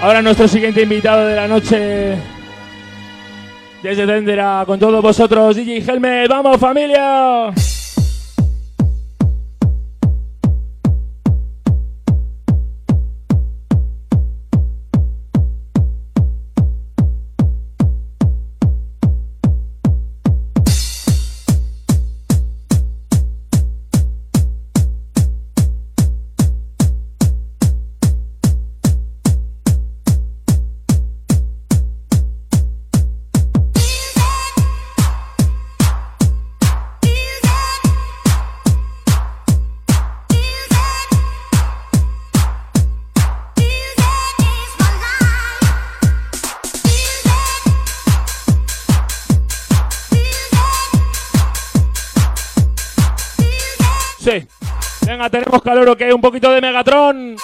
Ahora nuestro siguiente invitado de la noche. Desde Tendera, con todos vosotros, DJ Helmet. ¡Vamos, familia! Tenemos calor, ok, un poquito de Megatron.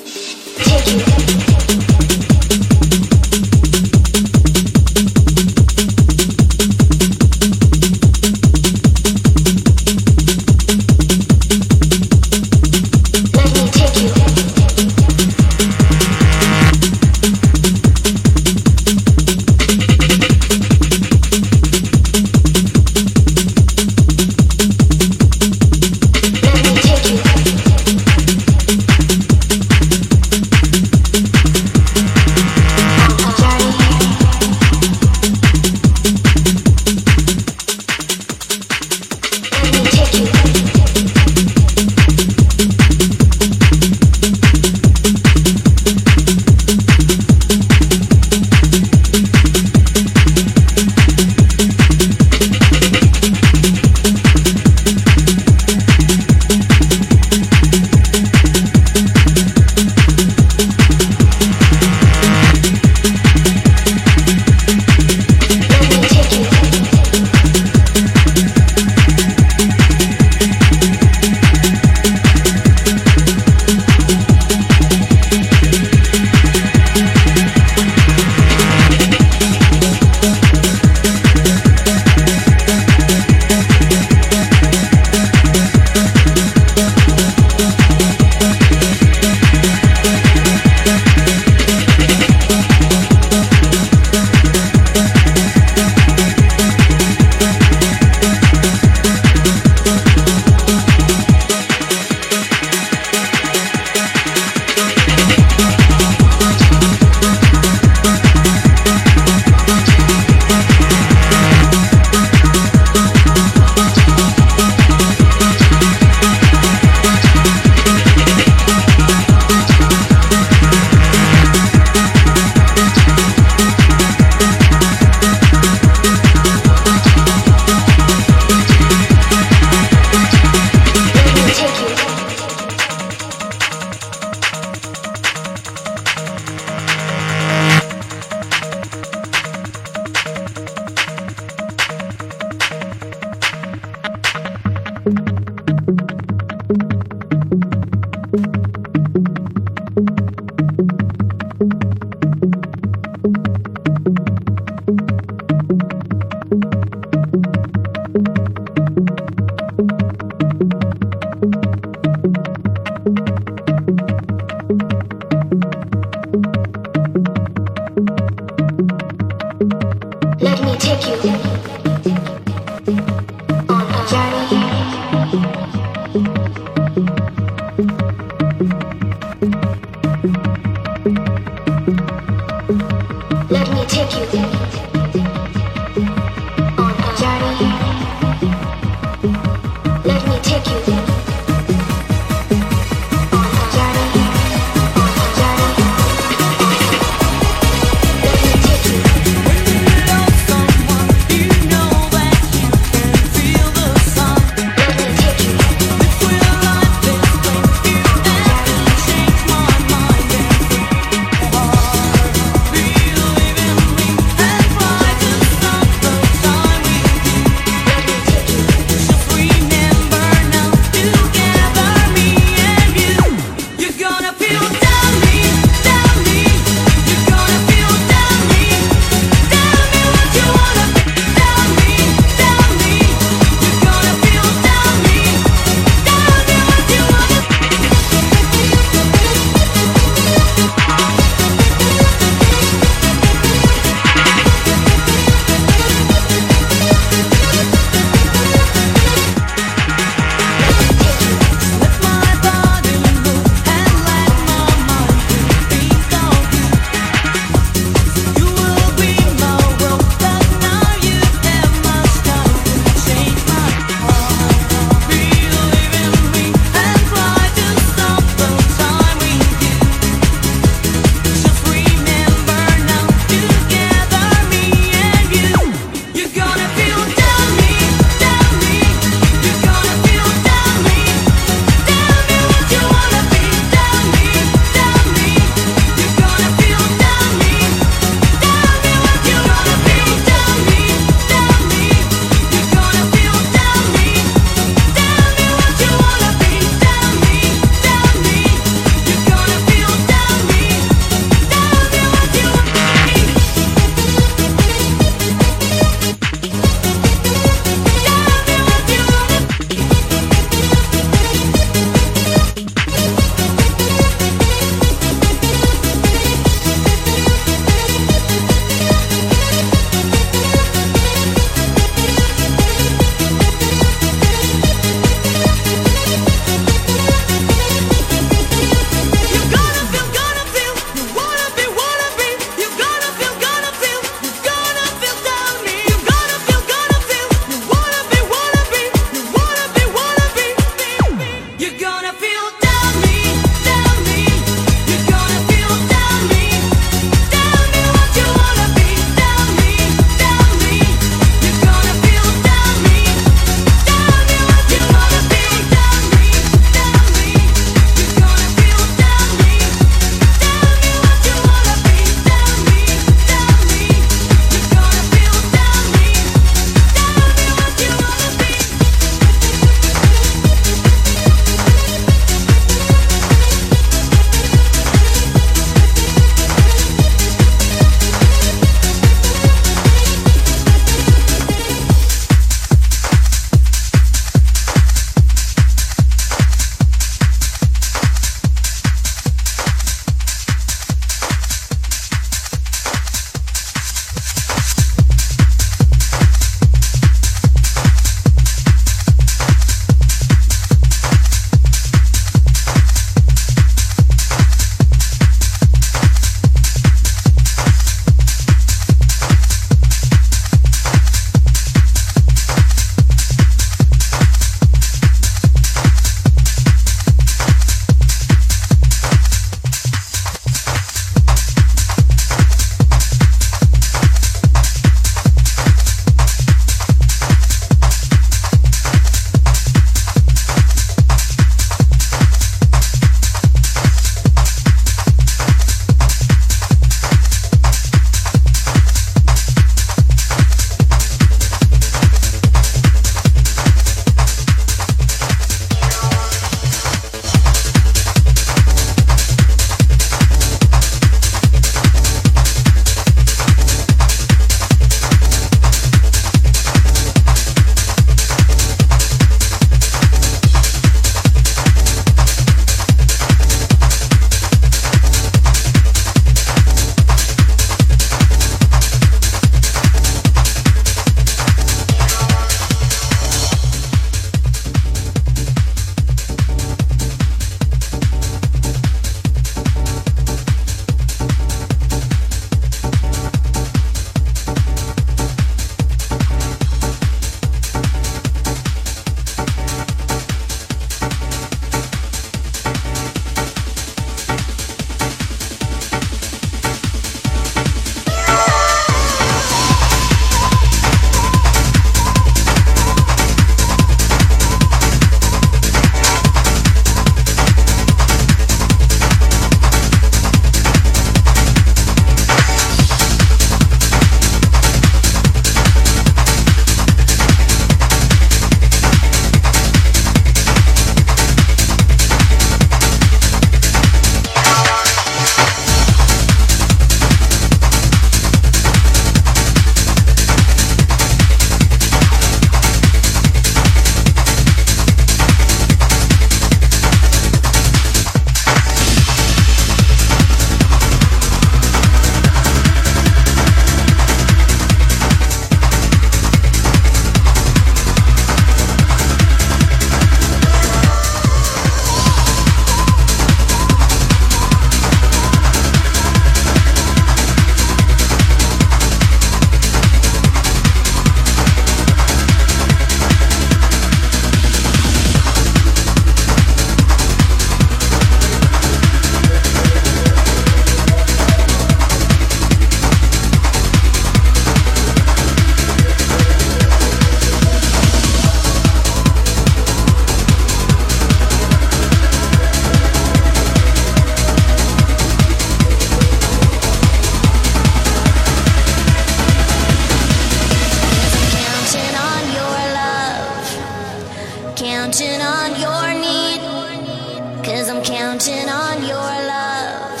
counting on your love,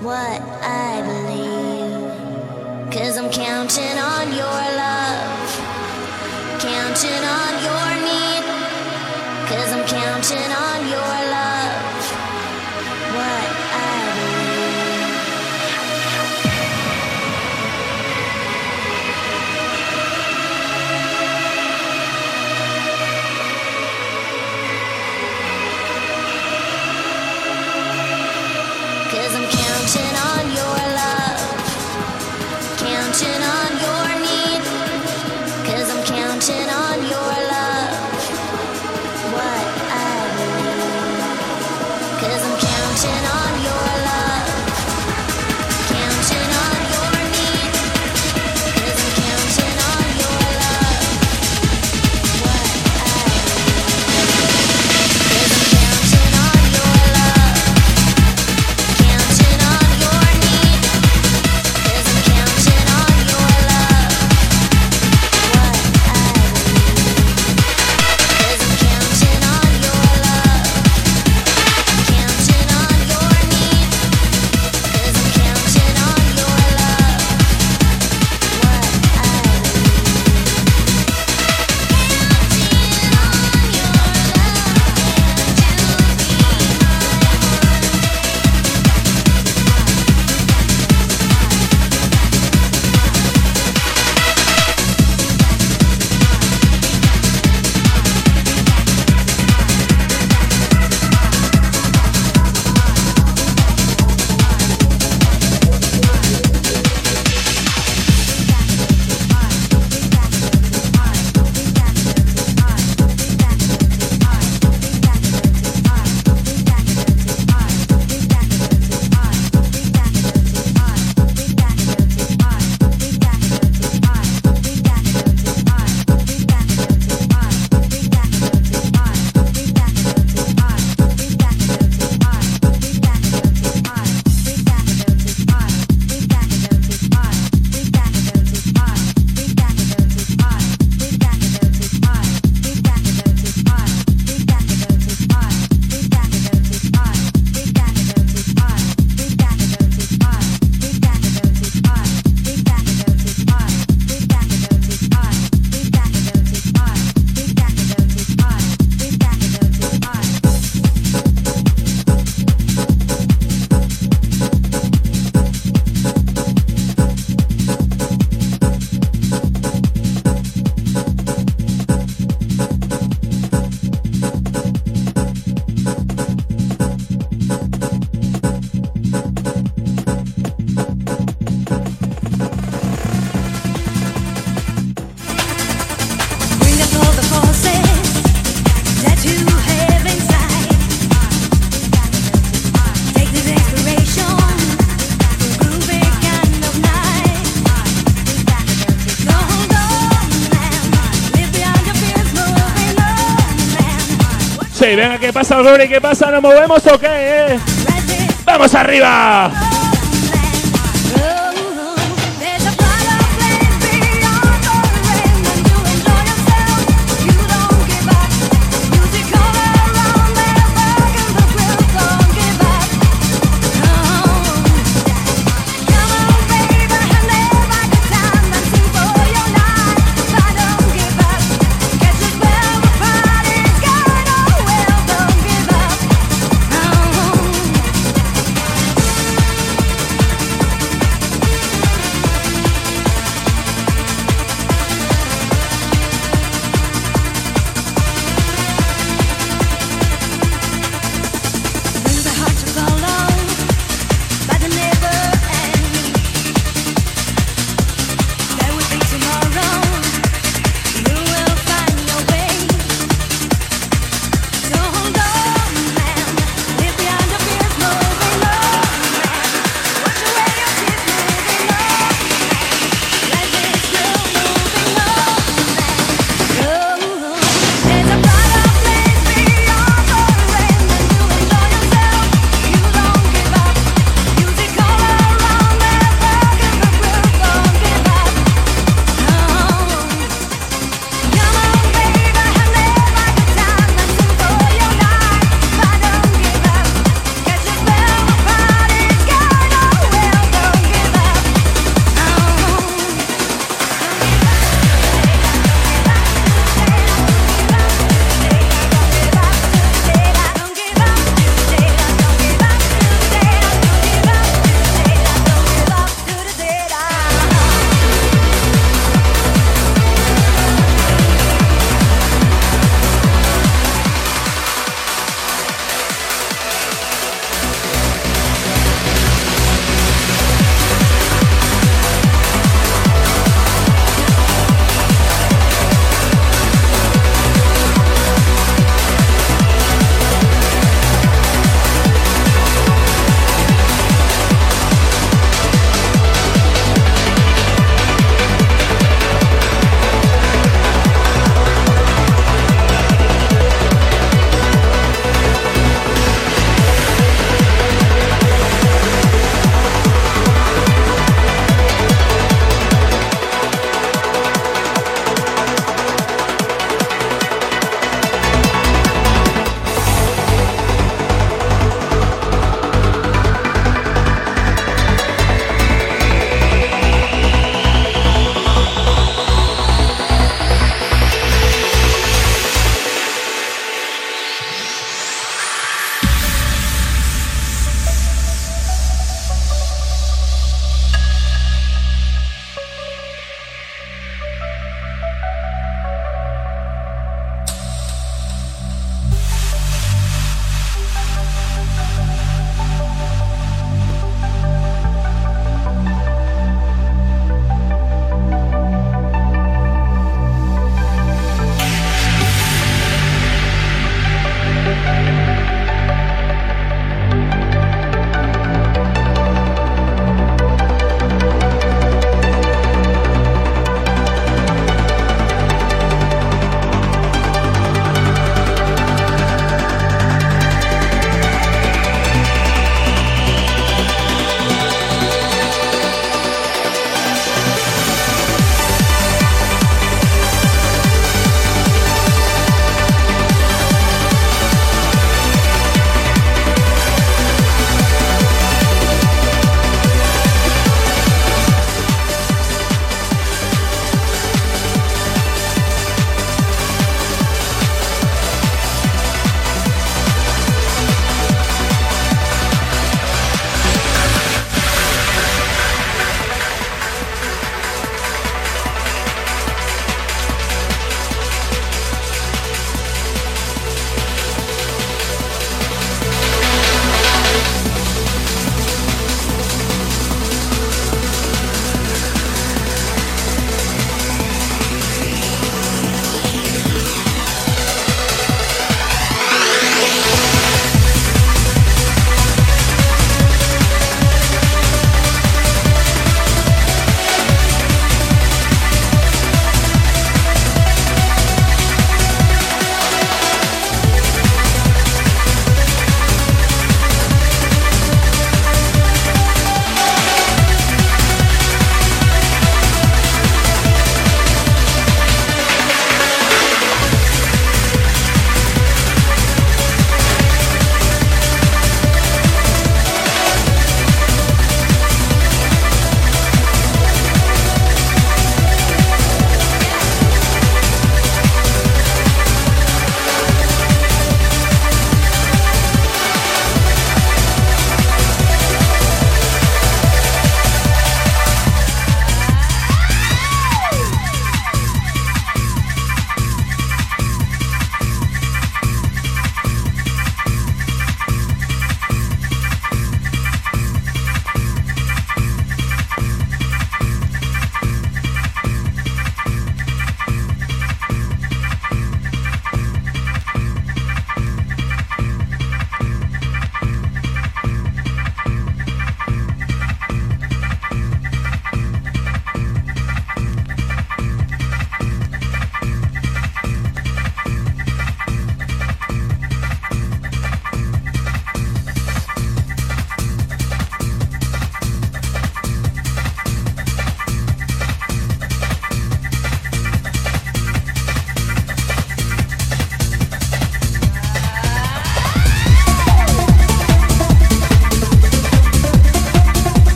what I believe. Cause I'm counting on your love, counting on your need. Cause I'm counting on your love. Venga, ¿qué pasa, Glory? ¿Qué pasa? ¿Nos movemos o qué? ¡Vamos arriba!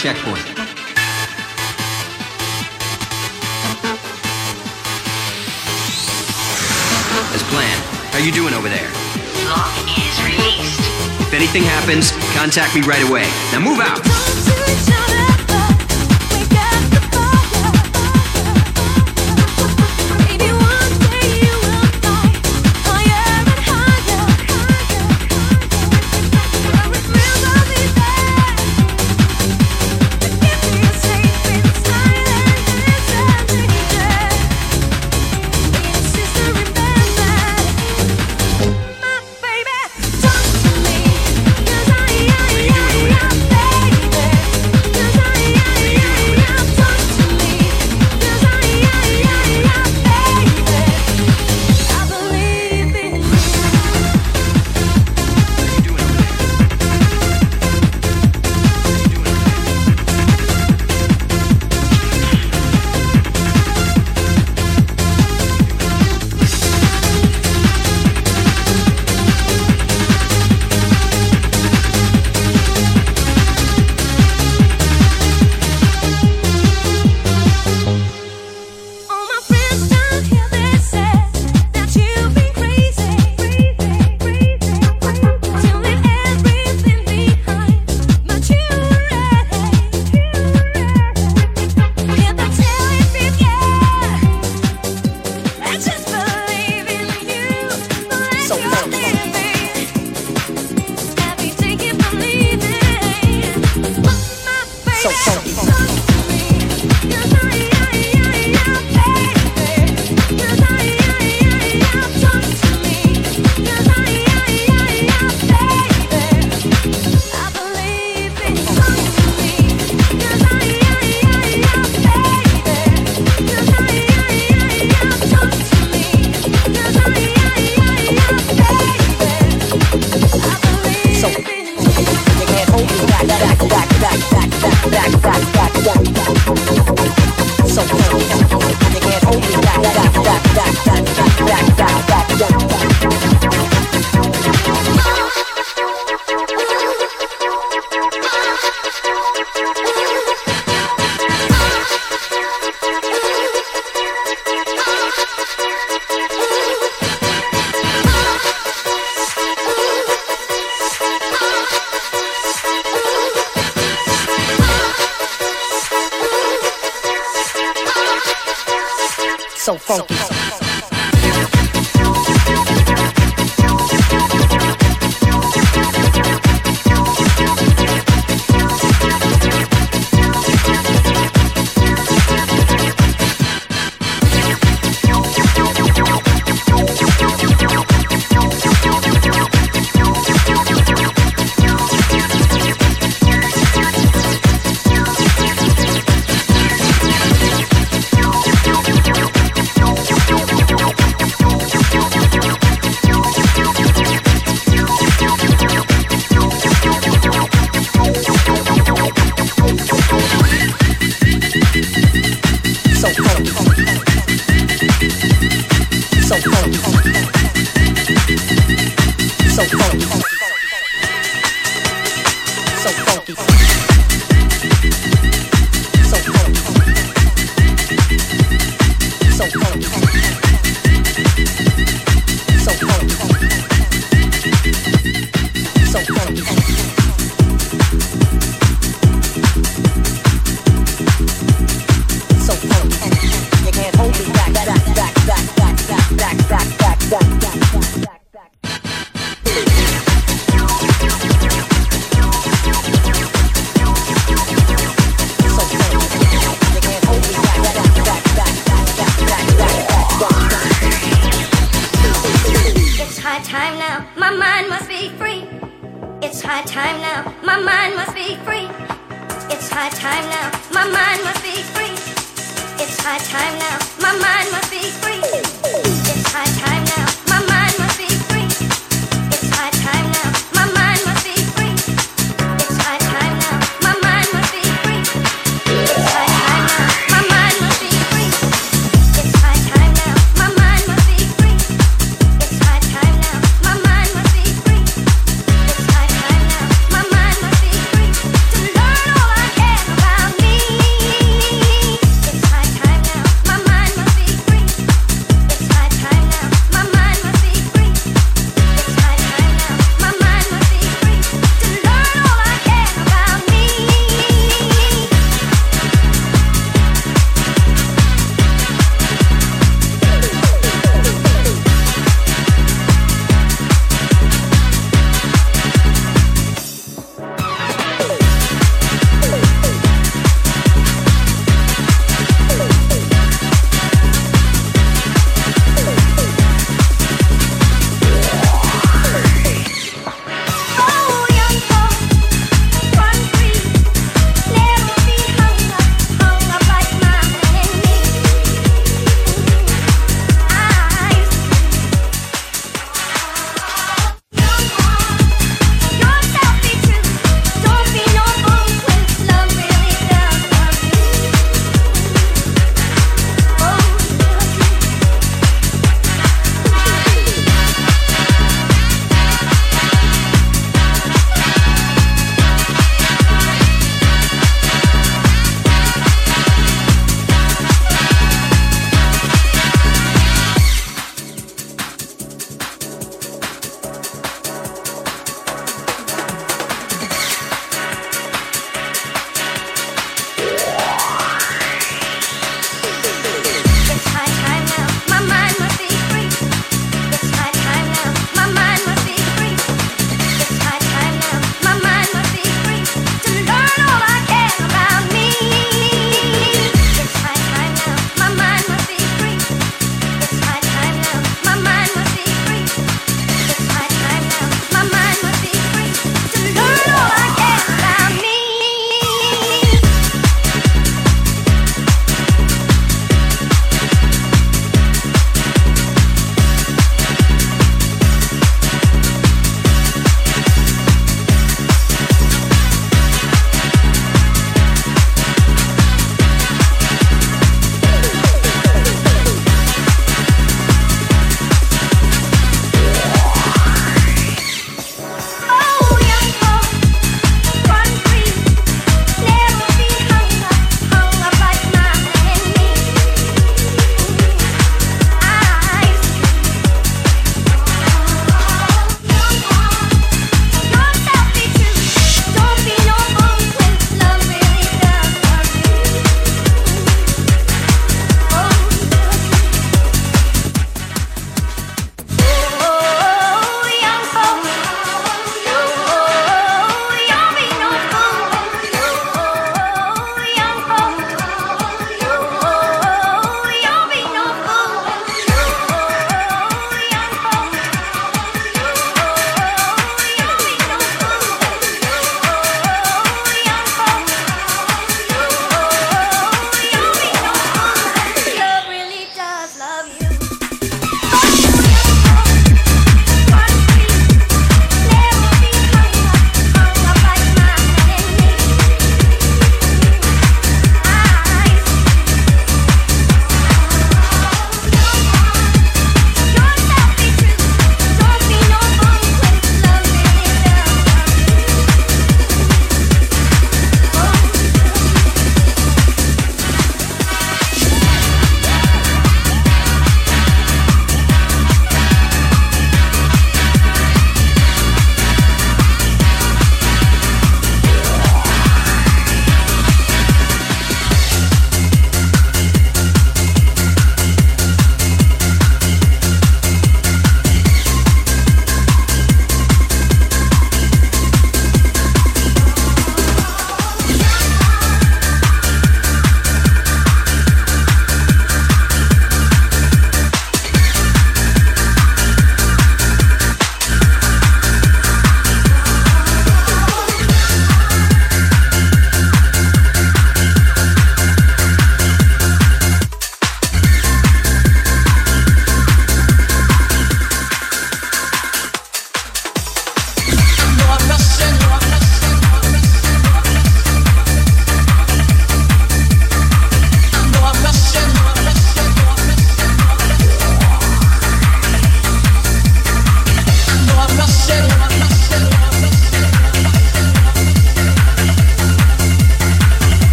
Checkpoint. As planned. How you doing over there? Lock is released. If anything happens, contact me right away. Now move out!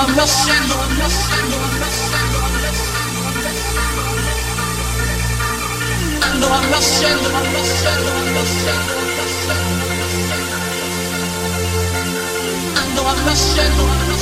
I'm rushing. I know I'm rushing. I'm rushing. I know I'm rushing.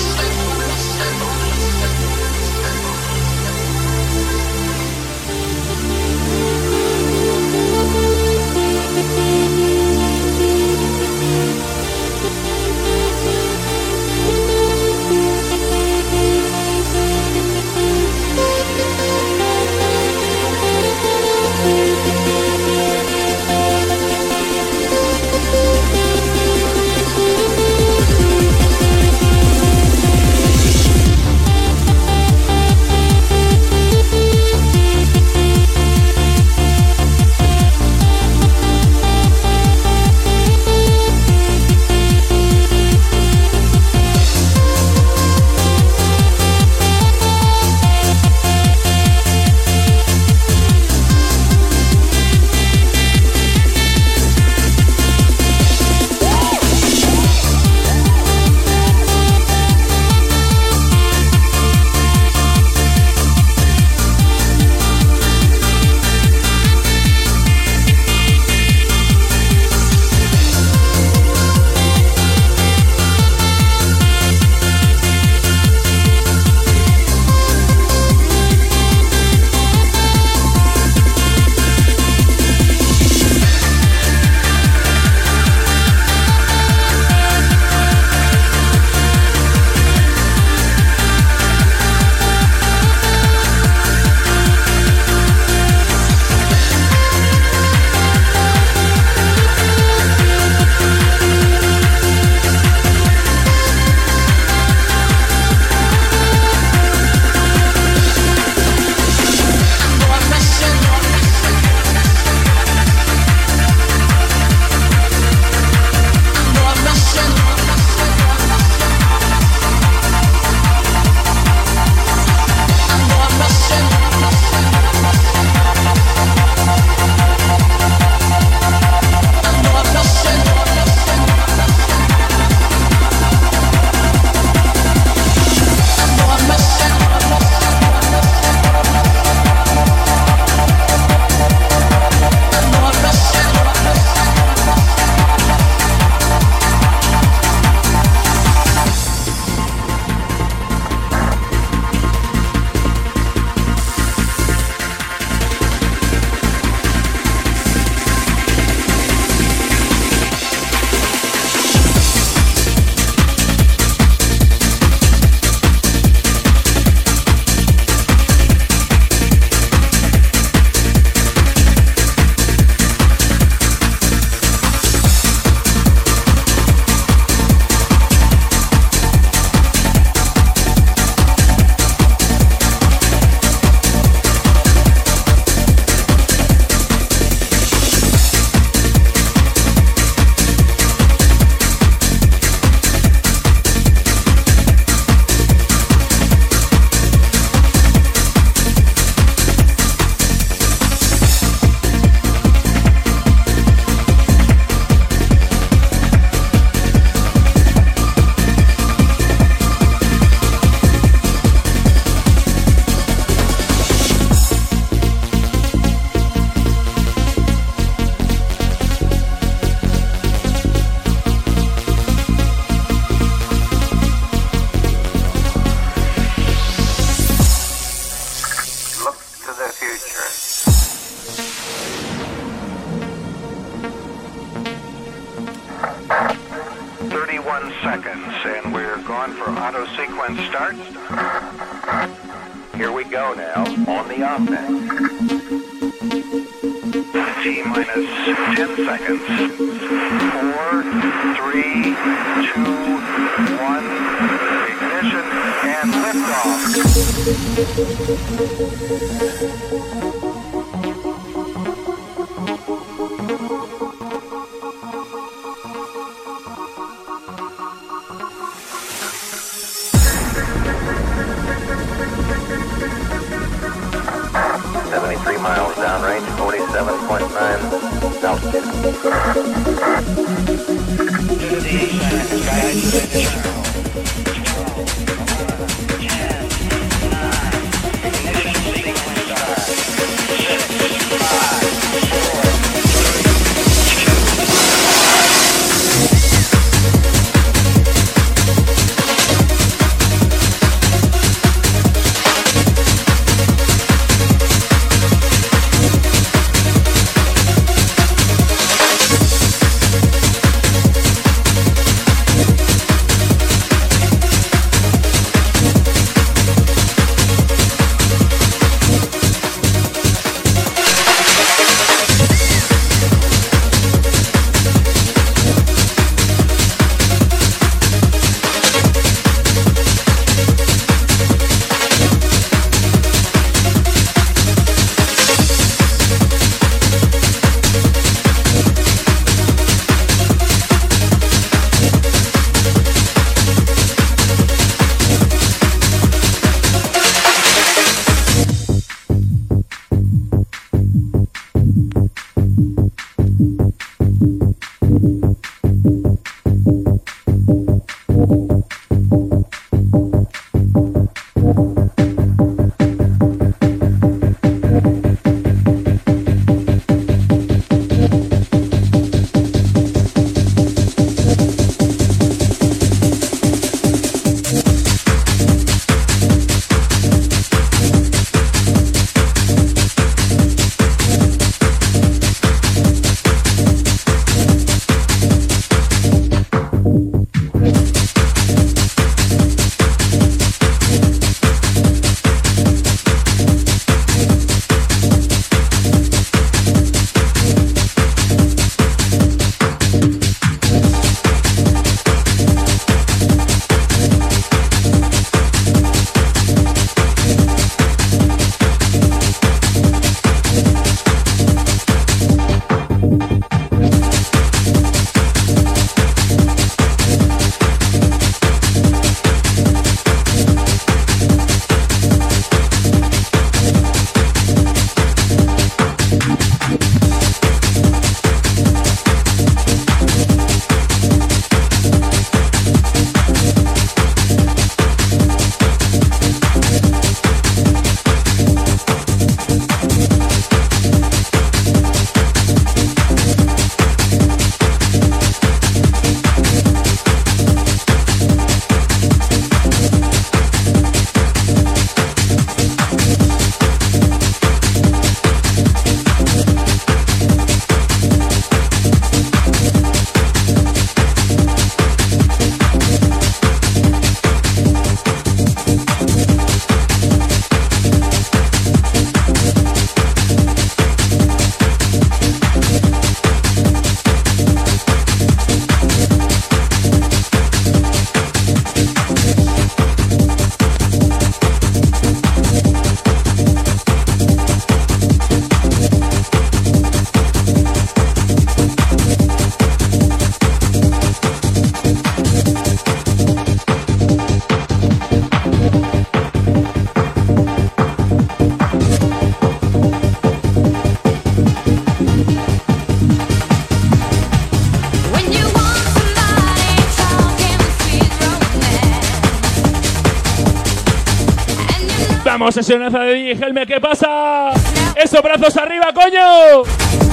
Vamos, sesionaza de DJ Helme, ¿qué pasa? ¡Esos brazos arriba, coño!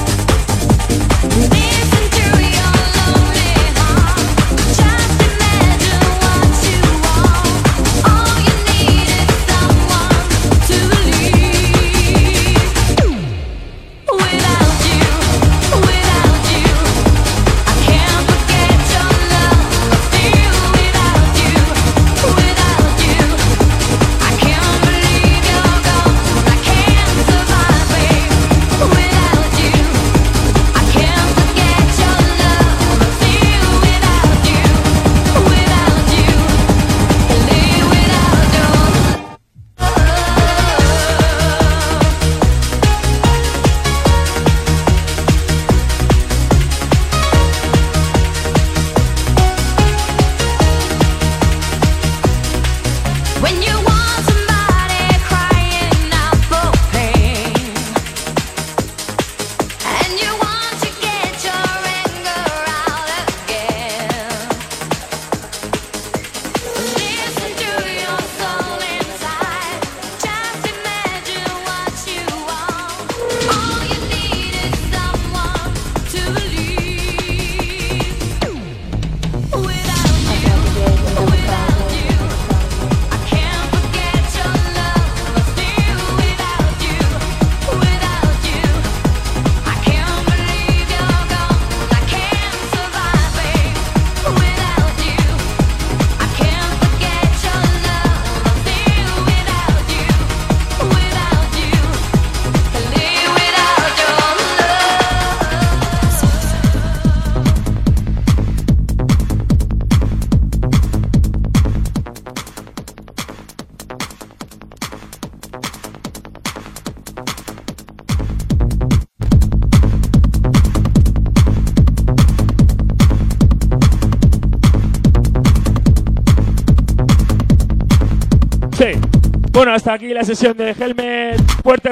hasta aquí la sesión de Helmet. Fuerte